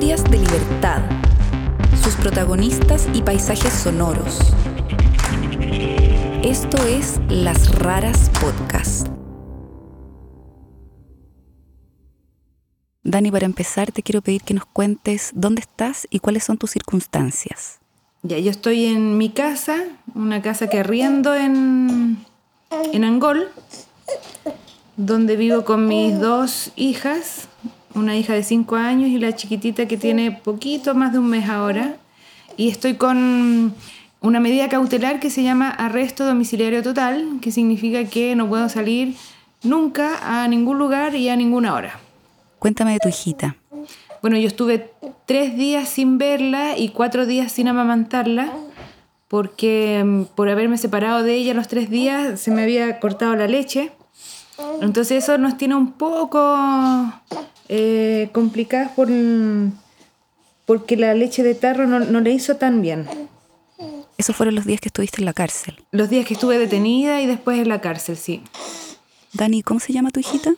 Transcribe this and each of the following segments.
De libertad, sus protagonistas y paisajes sonoros. Esto es Las Raras Podcast. Dani, para empezar te quiero pedir que nos cuentes dónde estás y cuáles son tus circunstancias. Ya, yo estoy en mi casa, una casa que arriendo en, en Angol, donde vivo con mis dos hijas, una hija de 5 años y la chiquitita que tiene poquito más de un mes ahora. Y estoy con una medida cautelar que se llama arresto domiciliario total, que significa que no puedo salir nunca a ningún lugar y a ninguna hora. Cuéntame de tu hijita. Bueno, yo estuve tres días sin verla y cuatro días sin amamantarla, porque mm, por haberme separado de ella los tres días se me había cortado la leche. Entonces eso nos tiene un poco eh, complicadas por, porque la leche de tarro no, no le hizo tan bien. Esos fueron los días que estuviste en la cárcel. Los días que estuve detenida y después en la cárcel, sí. Dani, ¿cómo se llama tu hijita?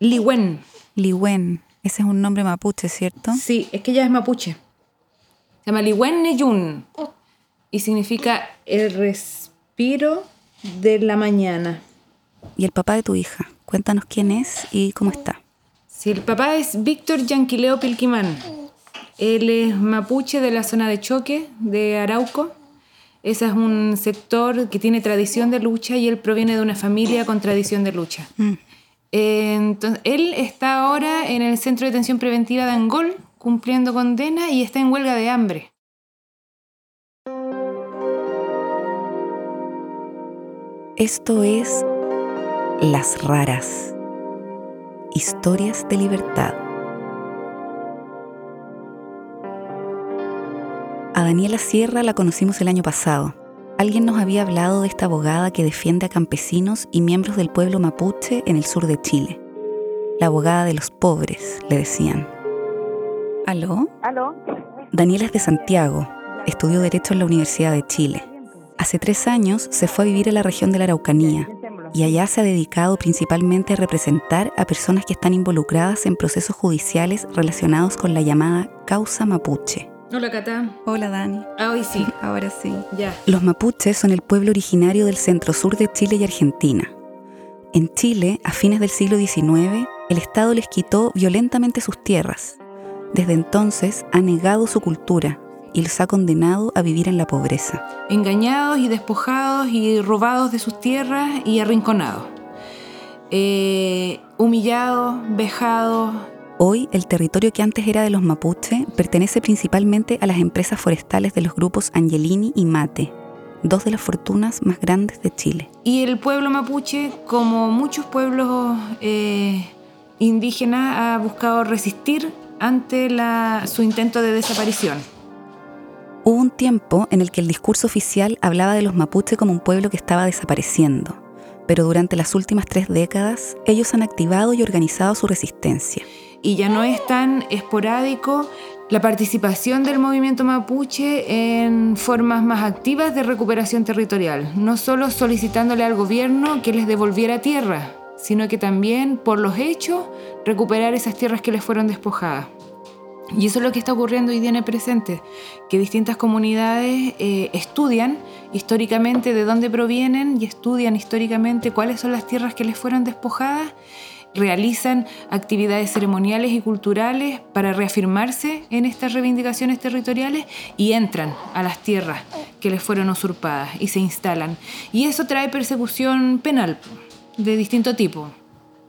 Liwen. Liwen. Ese es un nombre mapuche, ¿cierto? Sí, es que ella es mapuche. Se llama Liwen Neyun. Y significa el respiro de la mañana. ¿Y el papá de tu hija? Cuéntanos quién es y cómo está. Sí, el papá es Víctor Yanquileo Pilquimán. Él es mapuche de la zona de choque de Arauco. Ese es un sector que tiene tradición de lucha y él proviene de una familia con tradición de lucha. Mm. Entonces, él está ahora en el Centro de Detención Preventiva de Angol, cumpliendo condena y está en huelga de hambre. Esto es Las Raras. Historias de libertad. A Daniela Sierra la conocimos el año pasado. Alguien nos había hablado de esta abogada que defiende a campesinos y miembros del pueblo mapuche en el sur de Chile. La abogada de los pobres, le decían. ¿Aló? ¿Aló? Daniela es de Santiago. Estudió Derecho en la Universidad de Chile. Hace tres años se fue a vivir a la región de la Araucanía y allá se ha dedicado principalmente a representar a personas que están involucradas en procesos judiciales relacionados con la llamada causa mapuche. Hola, Cata. Hola Dani. Ah, hoy sí. Ahora sí. Ya. Los mapuches son el pueblo originario del centro-sur de Chile y Argentina. En Chile, a fines del siglo XIX, el Estado les quitó violentamente sus tierras. Desde entonces ha negado su cultura y los ha condenado a vivir en la pobreza. Engañados y despojados y robados de sus tierras y arrinconados. Eh, humillados, vejados. Hoy, el territorio que antes era de los mapuche pertenece principalmente a las empresas forestales de los grupos Angelini y Mate, dos de las fortunas más grandes de Chile. Y el pueblo mapuche, como muchos pueblos eh, indígenas, ha buscado resistir ante la- su intento de desaparición. Hubo un tiempo en el que el discurso oficial hablaba de los mapuche como un pueblo que estaba desapareciendo, pero durante las últimas tres décadas ellos han activado y organizado su resistencia. y ya no es tan esporádico la participación del movimiento mapuche en formas más activas de recuperación territorial, no solo solicitándole al gobierno que les devolviera tierra, sino que también por los hechos recuperar esas tierras que les fueron despojadas. Y eso es lo que está ocurriendo hoy día en el presente, que distintas comunidades eh, estudian históricamente de dónde provienen y estudian históricamente cuáles son las tierras que les fueron despojadas realizan actividades ceremoniales y culturales para reafirmarse en estas reivindicaciones territoriales y entran a las tierras que les fueron usurpadas y se instalan. Y eso trae persecución penal de distinto tipo.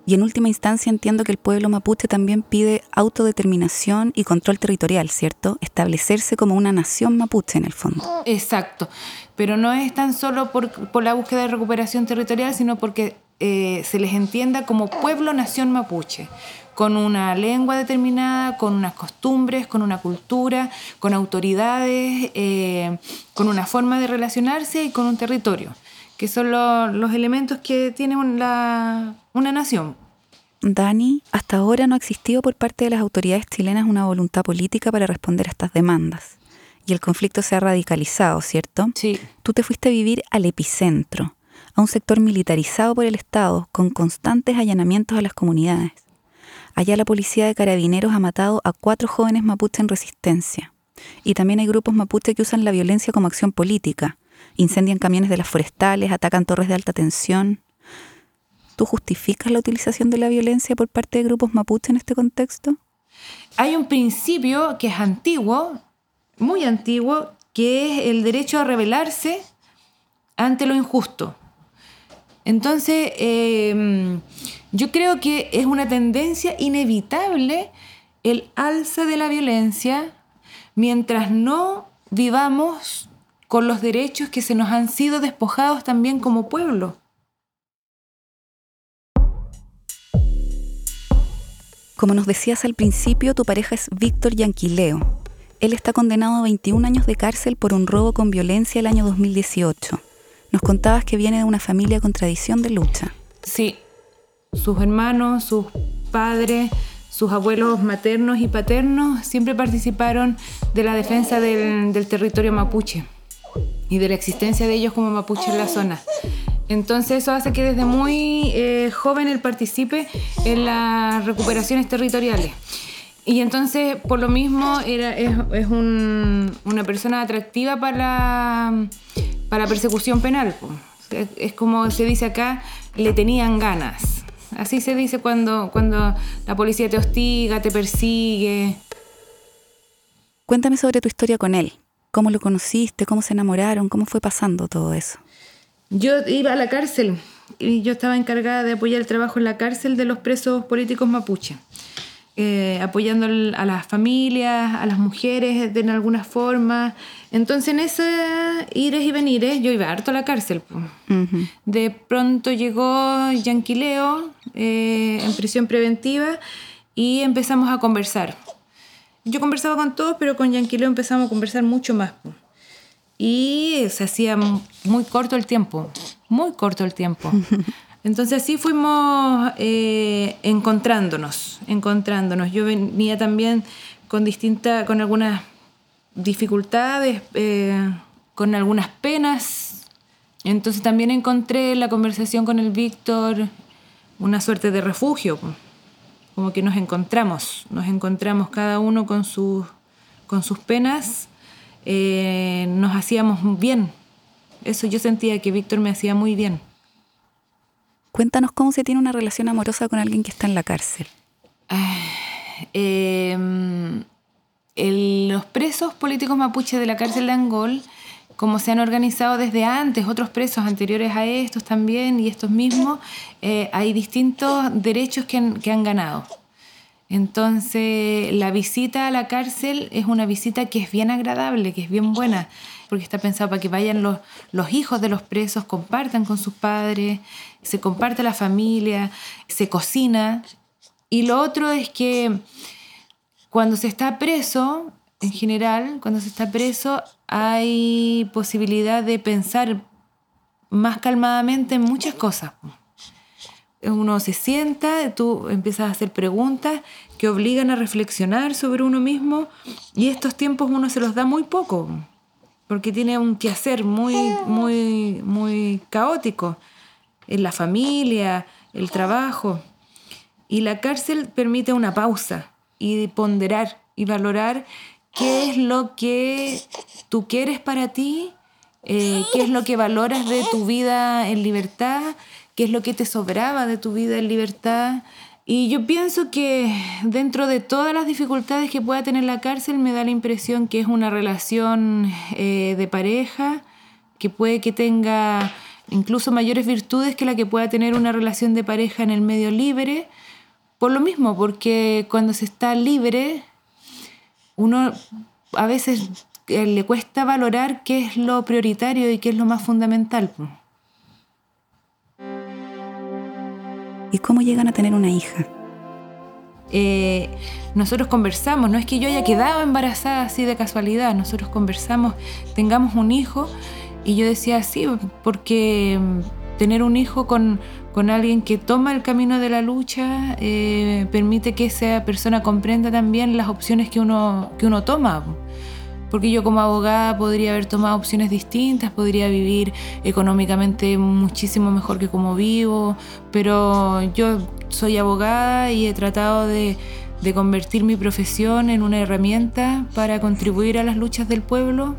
Y en última instancia entiendo que el pueblo mapuche también pide autodeterminación y control territorial, ¿cierto? Establecerse como una nación mapuche en el fondo. Exacto, pero no es tan solo por, la búsqueda de recuperación territorial, sino porque eh, se les entienda como pueblo-nación mapuche, con una lengua determinada, con unas costumbres, con una cultura, con autoridades, eh, con una forma de relacionarse y con un territorio, que son lo- los elementos que tiene la- una nación. Dani, hasta ahora no ha existido por parte de las autoridades chilenas una voluntad política para responder a estas demandas. Y el conflicto se ha radicalizado, ¿cierto? Sí. Tú te fuiste a vivir al epicentro, a un sector militarizado por el Estado, con constantes allanamientos a las comunidades. Allá la policía de carabineros ha matado a cuatro jóvenes mapuche en resistencia. Y también hay grupos mapuche que usan la violencia como acción política. Incendian camiones de las forestales, atacan torres de alta tensión. ¿Tú justificas la utilización de la violencia por parte de grupos mapuche en este contexto? Hay un principio que es antiguo, muy antiguo, que es el derecho a rebelarse ante lo injusto. Entonces, em, yo creo que es una tendencia inevitable el alza de la violencia mientras no vivamos con los derechos que se nos han sido despojados también como pueblo. Como nos decías al principio, tu pareja es Víctor Yanquileo. Él está condenado a 21 años de cárcel por un robo con violencia el año 2018. Nos contabas que viene de una familia con tradición de lucha. Sí, sus hermanos, sus padres, sus abuelos maternos y paternos siempre participaron de la defensa del, territorio mapuche y de la existencia de ellos como mapuche en la zona. Entonces eso hace que desde muy eh, joven él participe en las recuperaciones territoriales. Y entonces, por lo mismo, era, es, una persona atractiva para, para persecución penal. Es como se dice acá, le tenían ganas. Así se dice cuando, cuando la policía te hostiga, te persigue. Cuéntame sobre tu historia con él. ¿Cómo lo conociste? ¿Cómo se enamoraron? ¿Cómo fue pasando todo eso? Yo iba a la cárcel y yo estaba encargada de apoyar el trabajo en la cárcel de los presos políticos mapuche. Eh, apoyando a las familias, a las mujeres de alguna forma. Entonces en ese ires y venires yo iba harto a la cárcel. De pronto llegó Yanquileo eh, en prisión preventiva y empezamos a conversar. Yo conversaba con todos, pero con Yanquileo empezamos a conversar mucho más. Y se hacía muy corto el tiempo, muy corto el tiempo. Entonces así fuimos eh, encontrándonos, encontrándonos. Yo venía también con distintas, con algunas dificultades, eh, con algunas penas. Entonces también encontré en la conversación con el Víctor una suerte de refugio, como que nos encontramos, nos encontramos cada uno con sus, con sus penas, eh, nos hacíamos bien. Eso yo sentía que Víctor me hacía muy bien. Cuéntanos cómo se tiene una relación amorosa con alguien que está en la cárcel. Ah, em, los presos políticos mapuches de la cárcel de Angol, como se han organizado desde antes, otros presos anteriores a estos también y estos mismos, eh, hay distintos derechos que han, ganado. Entonces, la visita a la cárcel es una visita que es bien agradable, que es bien buena porque está pensado para que vayan los, los hijos de los presos, compartan con sus padres, se comparte la familia, se cocina. Y lo otro es que cuando se está preso, en general, cuando se está preso, hay posibilidad de pensar más calmadamente en muchas cosas. Uno se sienta, tú empiezas a hacer preguntas que obligan a reflexionar sobre uno mismo y estos tiempos uno se los da muy poco porque tiene un quehacer muy, muy, muy caótico en la familia, el trabajo. Y la cárcel permite una pausa y ponderar y valorar qué es lo que tú quieres para ti, eh, qué es lo que valoras de tu vida en libertad, qué es lo que te sobraba de tu vida en libertad, y yo pienso que dentro de todas las dificultades que pueda tener la cárcel, me da la impresión que es una relación eh, de pareja, que puede que tenga incluso mayores virtudes que la que pueda tener una relación de pareja en el medio libre. Por lo mismo, porque cuando se está libre, uno a veces eh, le cuesta valorar qué es lo prioritario y qué es lo más fundamental. ¿Y cómo llegan a tener una hija? Eh, nosotros conversamos, no es que yo haya quedado embarazada así de casualidad, nosotros conversamos, tengamos un hijo y yo decía sí, porque tener un hijo con, con alguien que toma el camino de la lucha eh, permite que esa persona comprenda también las opciones que uno, que uno toma porque yo como abogada podría haber tomado opciones distintas, podría vivir económicamente muchísimo mejor que como vivo, pero yo soy abogada y he tratado de, de convertir mi profesión en una herramienta para contribuir a las luchas del pueblo.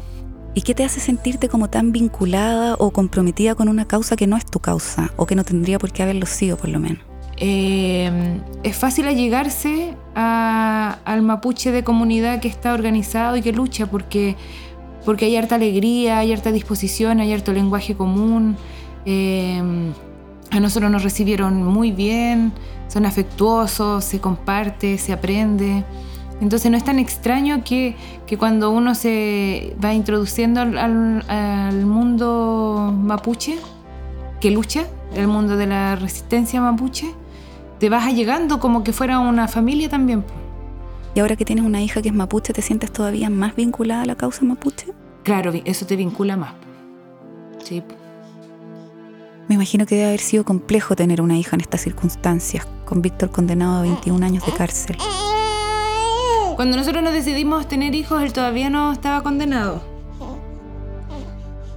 ¿Y qué te hace sentirte como tan vinculada o comprometida con una causa que no es tu causa o que no tendría por qué haberlo sido por lo menos? Eh, es fácil allegarse al mapuche de comunidad que está organizado y que lucha porque, porque hay harta alegría, hay harta disposición, hay harto lenguaje común. Eh, a nosotros nos recibieron muy bien, son afectuosos, se comparte, se aprende. Entonces no es tan extraño que, cuando uno se va introduciendo al mundo mapuche, que lucha, el mundo de la resistencia mapuche, te vas llegando como que fuera una familia también. Y ahora que tienes una hija que es mapuche, ¿te sientes todavía más vinculada a la causa mapuche? Claro, eso te vincula más. Sí. Me imagino que debe haber sido complejo tener una hija en estas circunstancias, con Víctor condenado a 21 años de cárcel. Cuando nosotros nos decidimos tener hijos, él todavía no estaba condenado.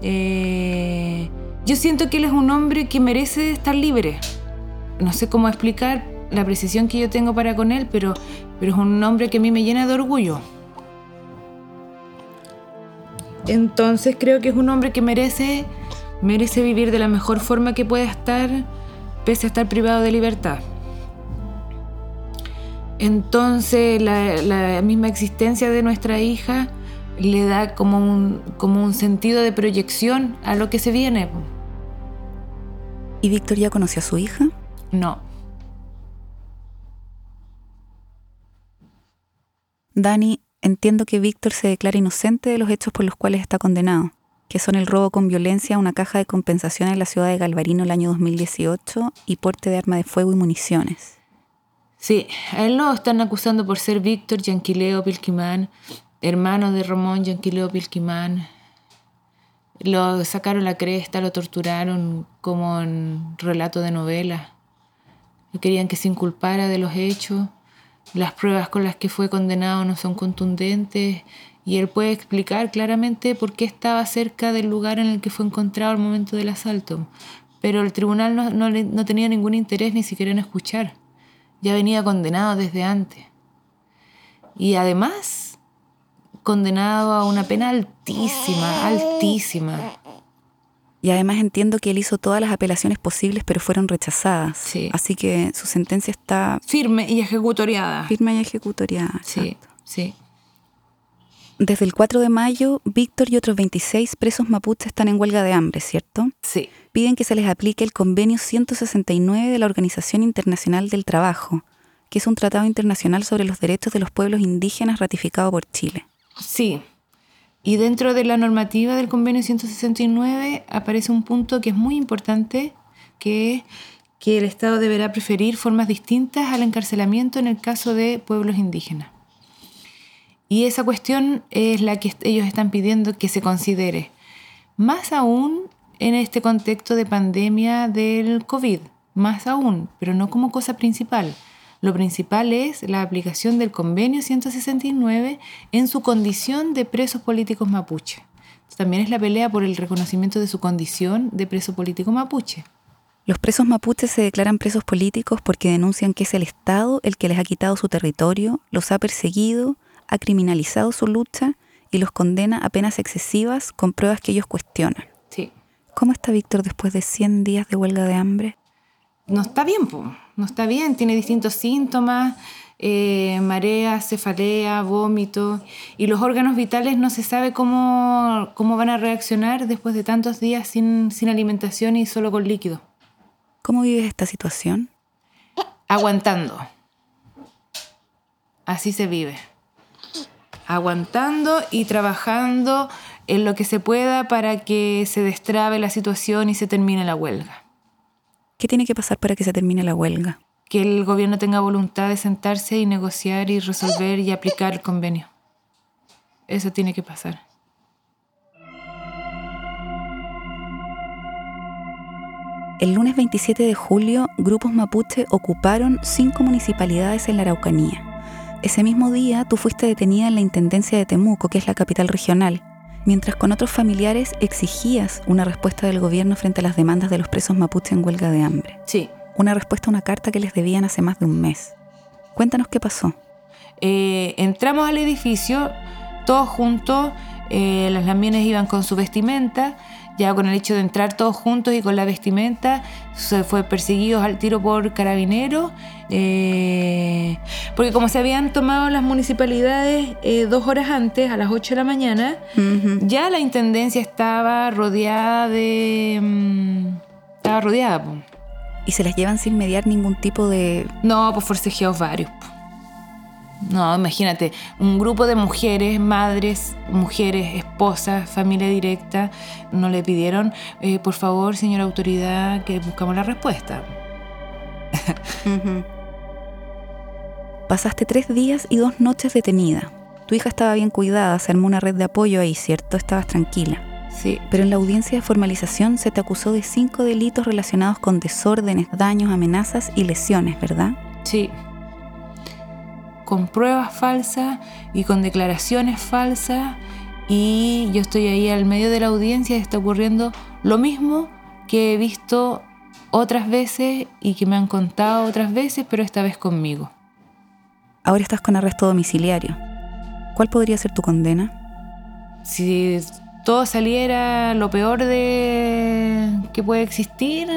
Eh, yo siento que él es un hombre que merece estar libre no sé cómo explicar la precisión que yo tengo para con él, pero, pero es un hombre que a mí me llena de orgullo. Entonces creo que es un hombre que merece, merece vivir de la mejor forma que pueda estar, pese a estar privado de libertad. Entonces la, la misma existencia de nuestra hija le da como un, como un sentido de proyección a lo que se viene. ¿Y Víctor ya conoció a su hija? No. Dani, entiendo que Víctor se declara inocente de los hechos por los cuales está condenado, que son el robo con violencia a una caja de compensación en la ciudad de Galvarino el año 2018 y porte de arma de fuego y municiones. Sí, a él lo están acusando por ser Víctor Yanquileo Pilquimán, hermano de Ramón Yanquileo Pilquimán. Lo sacaron la cresta, lo torturaron como en relato de novela querían que se inculpara de los hechos. Las pruebas con las que fue condenado no son contundentes y él puede explicar claramente por qué estaba cerca del lugar en el que fue encontrado al momento del asalto. Pero el tribunal no, no tenía ningún interés ni siquiera en escuchar. Ya venía condenado desde antes. Y además, condenado a una pena altísima, altísima. Y además entiendo que él hizo todas las apelaciones posibles, pero fueron rechazadas. Así que su sentencia está... Firme y ejecutoriada. Firme y ejecutoriada. Sí, sí. Desde el 4 de mayo, Víctor y otros 26 presos mapuches están en huelga de hambre, ¿cierto? Sí. Piden que se les aplique el convenio 169 de la Organización Internacional del Trabajo, que es un tratado internacional sobre los derechos de los pueblos indígenas ratificado por Chile. Sí, y dentro de la normativa del convenio 169 aparece un punto que es muy importante, que es que el Estado deberá preferir formas distintas al encarcelamiento en el caso de pueblos indígenas. Y esa cuestión es la que ellos están pidiendo que se considere, más aún en este contexto de pandemia del COVID, más aún, pero no como cosa principal, lo principal es la aplicación del convenio 169 en su condición de presos políticos mapuche. También es la pelea por el reconocimiento de su condición de preso político mapuche. Los presos mapuches se declaran presos políticos porque denuncian que es el Estado el que les ha quitado su territorio, los ha perseguido, ha criminalizado su lucha y los condena a penas excesivas con pruebas que ellos cuestionan. Sí. ¿Cómo está Víctor después de 100 días de huelga de hambre? no está bien, no está bien, tiene distintos síntomas, eh, marea, cefalea, vómito, y los órganos vitales no se sabe cómo, cómo van a reaccionar después de tantos días sin, sin alimentación y solo con líquido. ¿Cómo vives esta situación? Aguantando. Así se vive. Aguantando y trabajando en lo que se pueda para que se destrabe la situación y se termine la huelga. ¿Qué tiene que pasar para que se termine la huelga? Que el gobierno tenga voluntad de sentarse y negociar y resolver y aplicar el convenio. Eso tiene que pasar. El lunes 27 de julio, grupos mapuche ocuparon cinco municipalidades en la Araucanía. Ese mismo día tú fuiste detenida en la Intendencia de Temuco, que es la capital regional, mientras con otros familiares exigías una respuesta del gobierno frente a las demandas de los presos mapuche en huelga de hambre. Sí. Una respuesta a una carta que les debían hace más de un mes. Cuéntanos qué pasó. Eh, entramos al edificio, todos juntos, eh, las iban con su vestimenta, ya con el hecho de entrar todos juntos y con la vestimenta, se fue perseguidos al tiro por carabineros, eh, porque como se habían tomado las municipalidades eh, dos horas antes, a las 8 de la mañana, ya la intendencia estaba rodeada de... Mm, estaba rodeada. ¿Y se las llevan sin mediar ningún tipo de...? No, pues forcejeos varios. No, imagínate, un grupo de mujeres, madres, mujeres, esposas, familia directa, no le pidieron, eh, por favor, señora autoridad, que buscamos la respuesta. Pasaste tres días y dos noches detenida. Tu hija estaba bien cuidada, se armó una red de apoyo ahí, ¿cierto? Estabas tranquila. Sí. Pero en la audiencia de formalización se te acusó de cinco delitos relacionados con desórdenes, daños, amenazas y lesiones, ¿verdad? Sí con pruebas falsas y con declaraciones falsas y yo estoy ahí al medio de la audiencia y está ocurriendo lo mismo que he visto otras veces y que me han contado otras veces, pero esta vez conmigo. Ahora estás con arresto domiciliario. ¿Cuál podría ser tu condena? Si todo saliera lo peor de que puede existir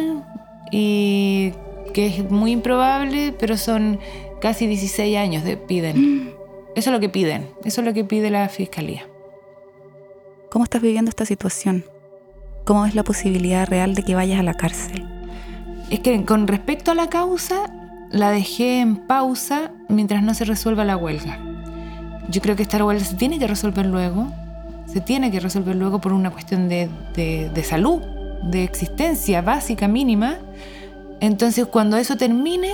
y que es muy improbable, pero son Casi 16 años de, piden. Eso es lo que piden, eso es lo que pide la fiscalía. ¿Cómo estás viviendo esta situación? ¿Cómo es la posibilidad real de que vayas a la cárcel? Es que con respecto a la causa, la dejé en pausa mientras no se resuelva la huelga. Yo creo que esta huelga se tiene que resolver luego, se tiene que resolver luego por una cuestión de, de salud, de existencia básica, mínima. Entonces, cuando eso termine,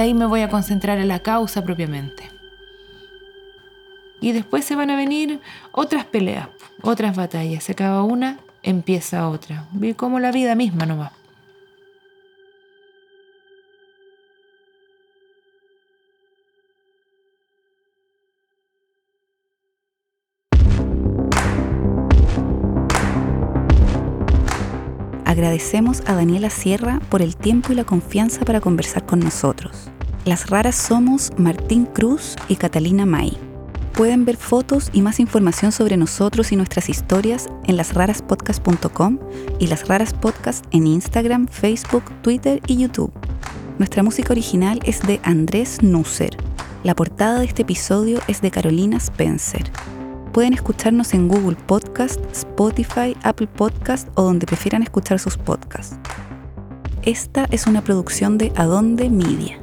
ahí me voy a concentrar en la causa propiamente. Y después se van a venir otras peleas, otras batallas. Se acaba una, empieza otra. Vi como la vida misma nomás. Agradecemos a Daniela Sierra por el tiempo y la confianza para conversar con nosotros. Las raras somos Martín Cruz y Catalina May. Pueden ver fotos y más información sobre nosotros y nuestras historias en lasraraspodcast.com y Las Raras Podcast en Instagram, Facebook, Twitter y YouTube. Nuestra música original es de Andrés Nusser. La portada de este episodio es de Carolina Spencer. Pueden escucharnos en Google Podcast, Spotify, Apple Podcast o donde prefieran escuchar sus podcasts. Esta es una producción de Adonde Media.